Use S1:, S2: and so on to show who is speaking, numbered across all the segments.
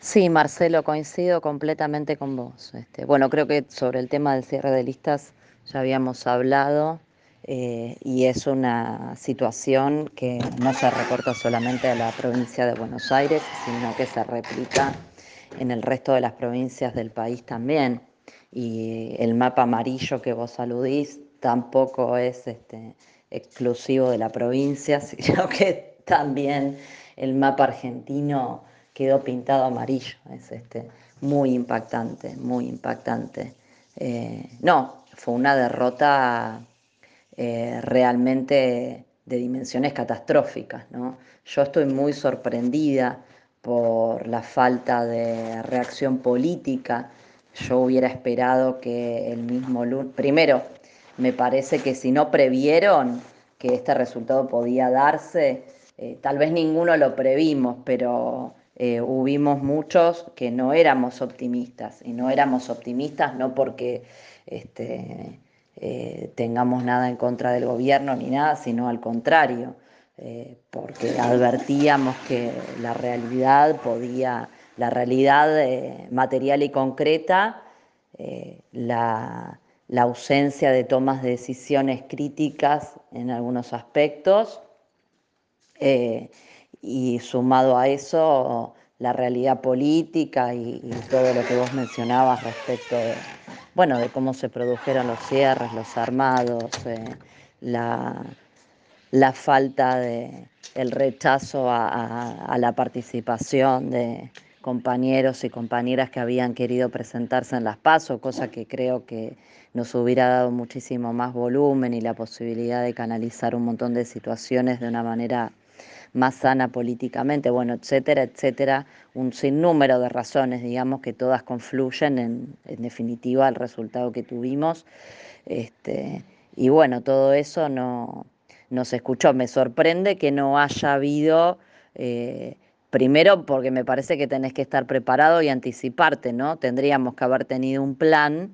S1: Sí, Marcelo, coincido completamente con vos. Este, bueno, creo que sobre el tema del cierre de listas ya habíamos hablado eh, y es una situación que no se recorta solamente a la provincia de Buenos Aires, sino que se replica en el resto de las provincias del país también. Y el mapa amarillo que vos aludís tampoco es este, exclusivo de la provincia, sino que también el mapa argentino quedó pintado amarillo. Es este, muy impactante, muy impactante. Eh, no, fue una derrota eh, realmente de dimensiones catastróficas. Yo estoy muy sorprendida por la falta de reacción política. Yo hubiera esperado que el mismo lunes, primero, me parece que si no previeron que este resultado podía darse, eh, tal vez ninguno lo previmos, pero eh, hubimos muchos que no éramos optimistas, y no éramos optimistas no porque este, eh, tengamos nada en contra del gobierno ni nada, sino al contrario, eh, porque advertíamos que la realidad podía, la realidad material y concreta, la, la ausencia de tomas de decisiones críticas en algunos aspectos, y sumado a eso la realidad política y, todo lo que vos mencionabas respecto de, bueno, de cómo se produjeron los cierres, los armados, eh, la, falta de el rechazo a, la participación de compañeros y compañeras que habían querido presentarse en las PASO, cosa que creo que nos hubiera dado muchísimo más volumen y la posibilidad de canalizar un montón de situaciones de una manera más sana políticamente, bueno, etcétera, etcétera, un sinnúmero de razones, digamos, que todas confluyen en, definitiva al resultado que tuvimos. Este, y bueno, todo eso no, se escuchó. Me sorprende que no haya habido, eh, primero porque me parece que tenés que estar preparado y anticiparte, ¿no? Tendríamos que haber tenido un plan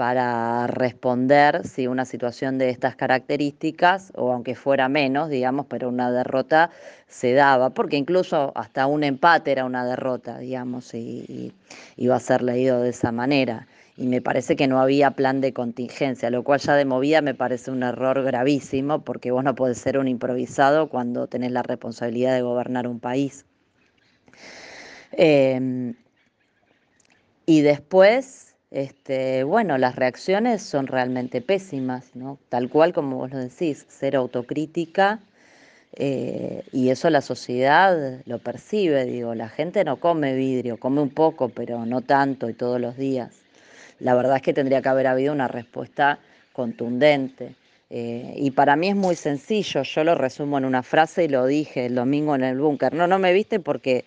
S1: para responder si una situación de estas características, o aunque fuera menos, digamos, pero una derrota se daba, porque incluso hasta un empate era una derrota, digamos, y, iba a ser leído de esa manera. Y me parece que no había plan de contingencia, lo cual ya de movida me parece un error gravísimo, porque vos no podés ser un improvisado cuando tenés la responsabilidad de gobernar un país. Em, y después, este, bueno, las reacciones son realmente pésimas, ¿no? Tal cual como vos lo decís, ser autocrítica eh, y eso la sociedad lo percibe, digo, la gente no come vidrio, come un poco, pero no tanto y todos los días. La verdad es que tendría que haber habido una respuesta contundente. Eh, y para mí es muy sencillo, yo lo resumo en una frase y lo dije el domingo en el búnker. No, no me viste porque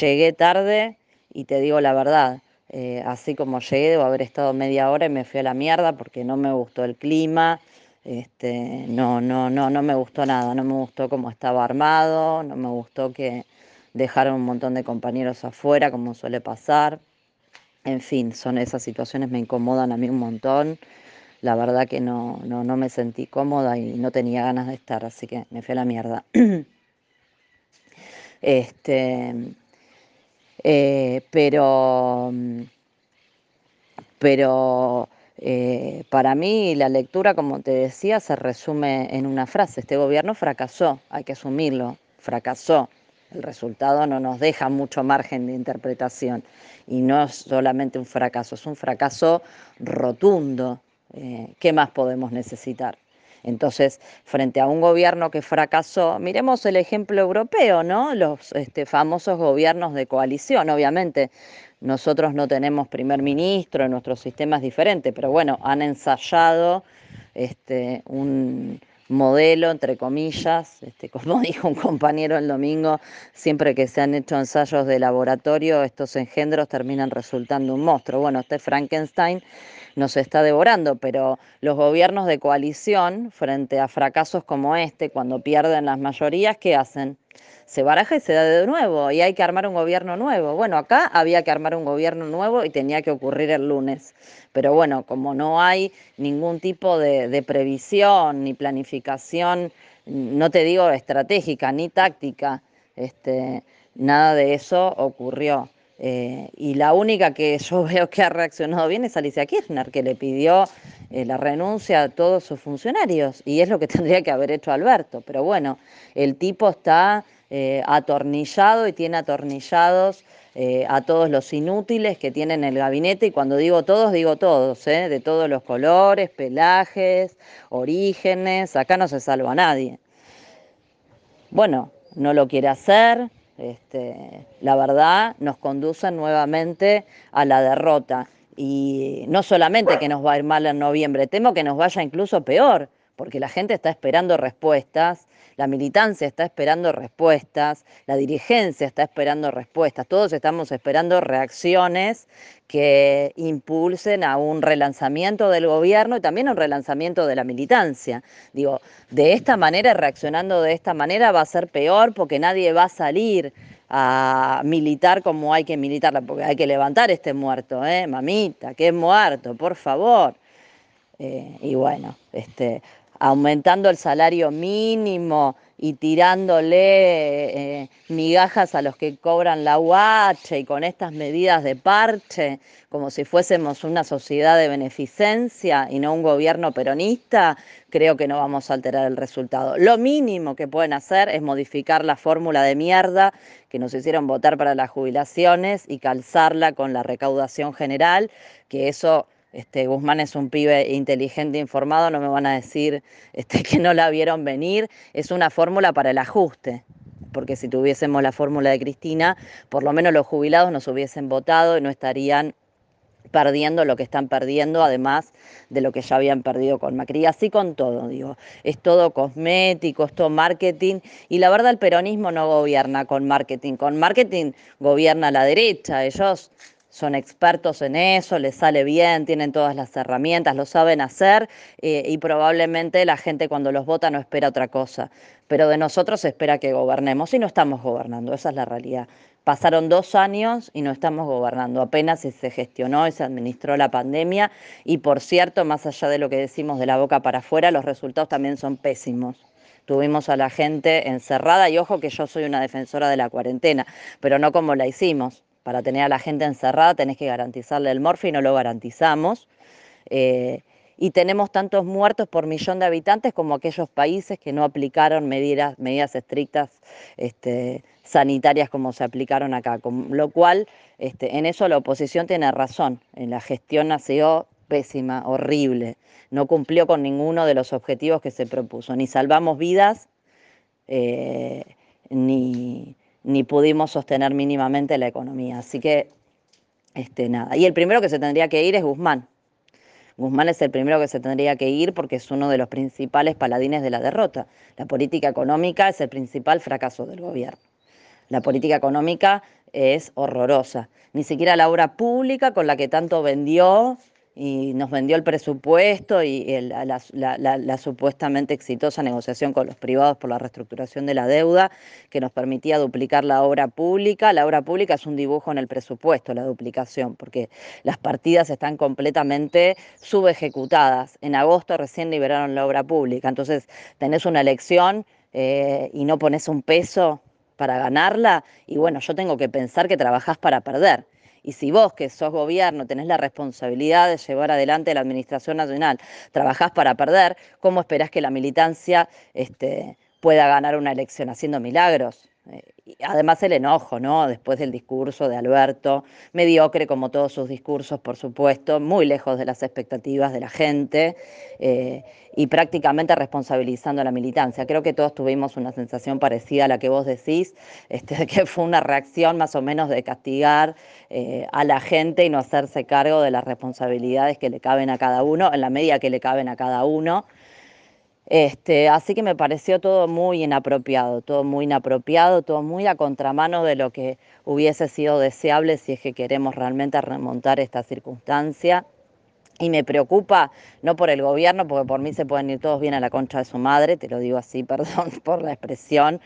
S1: llegué tarde y te digo la verdad eh, así como llegué, debo haber estado media hora y me fui a la mierda porque no me gustó el clima, este, no, no, no, no me gustó nada, no me gustó cómo estaba armado, no me gustó que dejaron un montón de compañeros afuera, como suele pasar. En fin, son esas situaciones me incomodan a mí un montón. La verdad que no, no, no me sentí cómoda y no tenía ganas de estar, así que me fui a la mierda. este, eh, pero, pero eh, para mí la lectura, como te decía, se resume en una frase. Este gobierno fracasó, hay que asumirlo, fracasó. El resultado no nos deja mucho margen de interpretación y no es solamente un fracaso, es un fracaso rotundo. Eh, ¿Qué más podemos necesitar? Entonces, frente a un gobierno que fracasó, miremos el ejemplo europeo, ¿no? Los este, famosos gobiernos de coalición, obviamente. Nosotros no tenemos primer ministro, nuestro sistema es diferente, pero bueno, han ensayado este, un modelo, entre comillas, este, como dijo un compañero el domingo, siempre que se han hecho ensayos de laboratorio, estos engendros terminan resultando un monstruo. Bueno, este Frankenstein nos está devorando, pero los gobiernos de coalición, frente a fracasos como este, cuando pierden las mayorías, ¿qué hacen? Se baraja y se da de nuevo y hay que armar un gobierno nuevo. Bueno, acá había que armar un gobierno nuevo y tenía que ocurrir el lunes. Pero bueno, como no hay ningún tipo de, de previsión ni planificación, no te digo estratégica ni táctica, este, nada de eso ocurrió. Eh, y la única que yo veo que ha reaccionado bien es Alicia Kirchner, que le pidió eh, la renuncia a todos sus funcionarios. Y es lo que tendría que haber hecho Alberto. Pero bueno, el tipo está eh, atornillado y tiene atornillados a todos los inútiles que tienen el gabinete. Y cuando digo todos, digo todos, de todos los colores, pelajes, orígenes. Acá no se salva a nadie. Bueno, no lo quiere hacer, este, la verdad nos conducen nuevamente a la derrota. Y no solamente que nos va a ir mal en noviembre, temo que nos vaya incluso peor, porque la gente está esperando respuestas, la militancia está esperando respuestas, la dirigencia está esperando respuestas, todos estamos esperando reacciones que impulsen a un relanzamiento del gobierno y también a un relanzamiento de la militancia. Digo, de esta manera, reaccionando de esta manera, va a ser peor porque nadie va a salir a militar como hay que militarla, porque hay que levantar este muerto, ¿eh? Mamita, que es muerto, por favor. Eh, y bueno, este, aumentando el salario mínimo y tirándole eh, migajas a los que cobran la UH y con estas medidas de parche, como si fuésemos una sociedad de beneficencia y no un gobierno peronista, creo que no vamos a alterar el resultado. Lo mínimo que pueden hacer es modificar la fórmula de mierda que nos hicieron votar para las jubilaciones y calzarla con la recaudación general, que eso este, Guzmán es un pibe inteligente, informado, no me van a decir este, que no la vieron venir. Es una fórmula para el ajuste, porque si tuviésemos la fórmula de Cristina, por lo menos los jubilados nos hubiesen votado y no estarían perdiendo lo que están perdiendo, además de lo que ya habían perdido con Macri. Así con todo, digo, es todo cosmético, es todo marketing, y la verdad el peronismo no gobierna con marketing, con marketing gobierna la derecha, ellos son expertos en eso, les sale bien, tienen todas las herramientas, lo saben hacer eh, y probablemente la gente cuando los vota no espera otra cosa. Pero de nosotros espera que gobernemos y no estamos gobernando, esa es la realidad. Pasaron dos años y no estamos gobernando. Apenas se gestionó y se administró la pandemia. Y por cierto, más allá de lo que decimos de la boca para afuera, los resultados también son pésimos tuvimos a la gente encerrada y ojo que yo soy una defensora de la cuarentena, pero no como la hicimos para tener a la gente encerrada tenés que garantizarle el morfi no lo garantizamos. Eh, y tenemos tantos muertos por millón de habitantes como aquellos países que no aplicaron medidas, medidas estrictas este, sanitarias como se aplicaron acá. Con lo cual, este, en eso la oposición tiene razón. En la gestión ha sido pésima, horrible. No cumplió con ninguno de los objetivos que se propuso. Ni salvamos vidas, eh, ni, ni pudimos sostener mínimamente la economía. Así que, este, nada. Y el primero que se tendría que ir es Guzmán. Guzmán es el primero que se tendría que ir porque es uno de los principales paladines de la derrota. La política económica es el principal fracaso del gobierno. La política económica es horrorosa. Ni siquiera la obra pública con la que tanto vendió y nos vendió el presupuesto y la, supuestamente exitosa negociación con los privados por la reestructuración de la deuda que nos permitía duplicar la obra pública. La obra pública es un dibujo en el presupuesto, la duplicación, porque las partidas están completamente subejecutadas. En agosto recién liberaron la obra pública, entonces tenés una elección eh, y no pones un peso para ganarla y bueno, yo tengo que pensar que trabajás para perder. Y si vos, que sos gobierno, tenés la responsabilidad de llevar adelante la Administración Nacional, trabajás para perder, ¿cómo esperás que la militancia este, pueda ganar una elección haciendo milagros? Además el enojo, ¿no? Después del discurso de Alberto, mediocre como todos sus discursos, por supuesto, muy lejos de las expectativas de la gente eh, y prácticamente responsabilizando a la militancia. Creo que todos tuvimos una sensación parecida a la que vos decís, este, que fue una reacción más o menos de castigar eh, a la gente y no hacerse cargo de las responsabilidades que le caben a cada uno, en la medida que le caben a cada uno. Este, así que me pareció todo muy inapropiado, todo muy inapropiado, todo muy a contramano de lo que hubiese sido deseable si es que queremos realmente remontar esta circunstancia. Y me preocupa, no por el gobierno, porque por mí se pueden ir todos bien a la concha de su madre, te lo digo así, perdón por la expresión,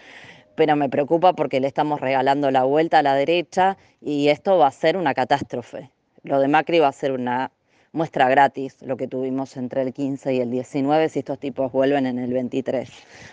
S1: pero me preocupa porque le estamos regalando la vuelta a la derecha y esto va a ser una catástrofe. Lo de Macri va a ser una muestra gratis lo que tuvimos entre el 15 y el 19 si estos tipos vuelven en el 23.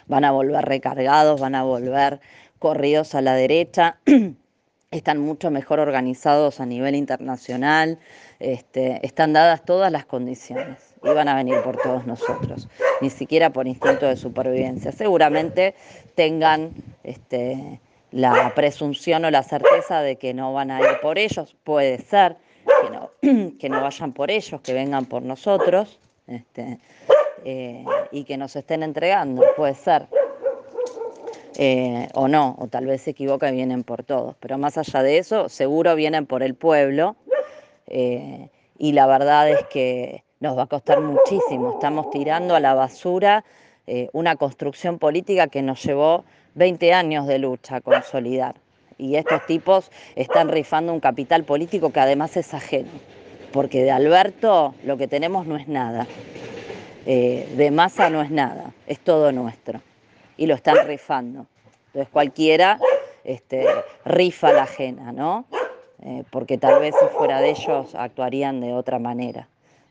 S1: Van a volver recargados, van a volver corridos a la derecha. están mucho mejor organizados a nivel internacional, este, están dadas todas las condiciones y van a venir por todos nosotros, ni siquiera por instinto de supervivencia. Seguramente tengan este, la presunción o la certeza de que no van a ir por ellos, puede ser no, que no vayan por ellos, que vengan por nosotros este, eh, y que nos estén entregando, puede ser. Eh, o no, o tal vez se equivoca y vienen por todos. Pero más allá de eso, seguro vienen por el pueblo eh, y la verdad es que nos va a costar muchísimo. Estamos tirando a la basura una construcción política que nos llevó 20 años de lucha a consolidar. Y estos tipos están rifando un capital político que además es ajeno, porque de Alberto lo que tenemos no es nada, de Massa no es nada, es todo nuestro y lo están rifando. Entonces cualquiera este, rifa la ajena, ¿no? Eh, porque tal vez si fuera de ellos actuarían de otra manera.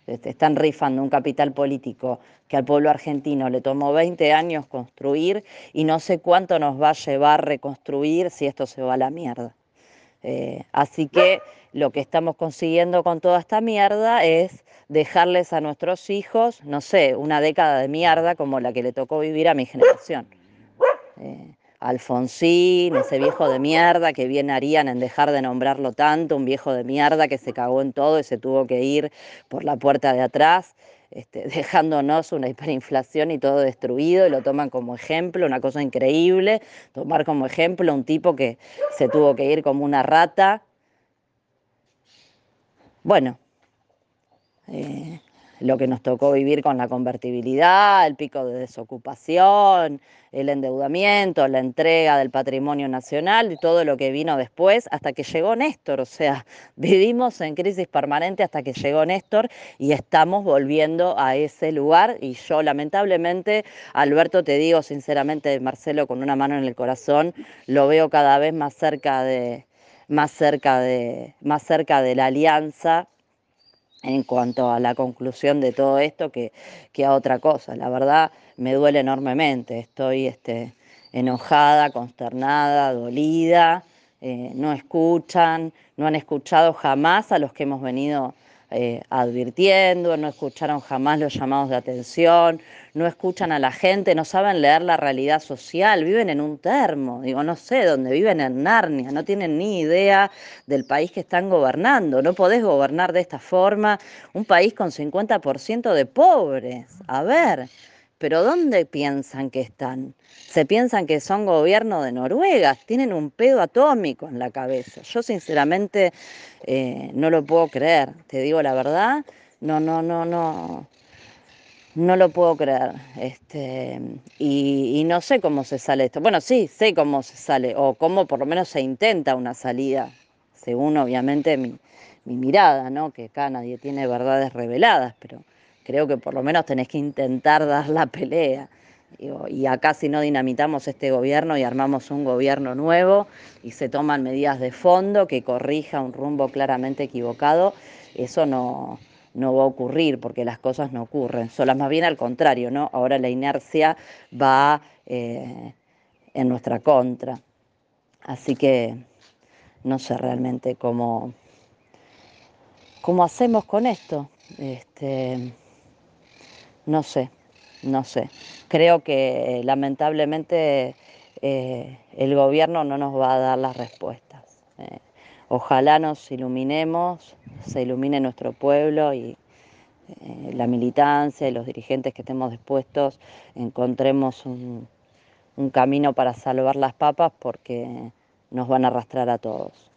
S1: Están rifando un capital político que al pueblo argentino le tomó 20 años construir y no sé cuánto nos va a llevar reconstruir si esto se va a la mierda. Eh, así que lo que estamos consiguiendo con toda esta mierda es dejarles a nuestros hijos, no sé, una década de mierda como la que le tocó vivir a mi generación. Eh, Alfonsín, ese viejo de mierda que bien harían en dejar de nombrarlo tanto, un viejo de mierda que se cagó en todo y se tuvo que ir por la puerta de atrás, este, dejándonos una hiperinflación y todo destruido, y lo toman como ejemplo, una cosa increíble, tomar como ejemplo un tipo que se tuvo que ir como una rata. Bueno, eh, lo que nos tocó vivir con la convertibilidad, el pico de desocupación, el endeudamiento, la entrega del patrimonio nacional y todo lo que vino después hasta que llegó Néstor. O sea, vivimos en crisis permanente hasta que llegó Néstor y estamos volviendo a ese lugar. Y yo lamentablemente, Alberto, te digo sinceramente, Marcelo, con una mano en el corazón, lo veo cada vez más cerca de más cerca de, más cerca de la alianza en cuanto a la conclusión de todo esto que, que a otra cosa. La verdad me duele enormemente, estoy este, enojada, consternada, dolida, eh, no escuchan, no han escuchado jamás a los que hemos venido eh, advirtiendo, no escucharon jamás los llamados de atención, no escuchan a la gente, no saben leer la realidad social, viven en un termo, digo, no sé, dónde viven en Narnia, no tienen ni idea del país que están gobernando, no podés gobernar de esta forma un país con 50% de pobres, a ver, pero ¿dónde piensan que están? Se piensan que son gobierno de Noruega, tienen un pedo atómico en la cabeza. Yo sinceramente eh, no lo puedo creer, te digo la verdad, no, no, no, no, no lo puedo creer. Este, y, no sé cómo se sale esto. Bueno, sí, sé cómo se sale, o cómo por lo menos se intenta una salida, según obviamente mi, mi mirada, ¿no? Que acá nadie tiene verdades reveladas, pero creo que por lo menos tenés que intentar dar la pelea. Y acá si no dinamitamos este gobierno y armamos un gobierno nuevo y se toman medidas de fondo que corrija un rumbo claramente equivocado, eso no, no va a ocurrir porque las cosas no ocurren, solo más bien al contrario, ¿no? Ahora la inercia va eh, en nuestra contra. Así que no sé realmente cómo, cómo hacemos con esto. Este, no sé, no sé. Creo que lamentablemente eh, el gobierno no nos va a dar las respuestas. Eh, ojalá nos iluminemos, se ilumine nuestro pueblo y eh, la militancia y los dirigentes que estemos dispuestos encontremos un camino para salvar las papas porque nos van a arrastrar a todos.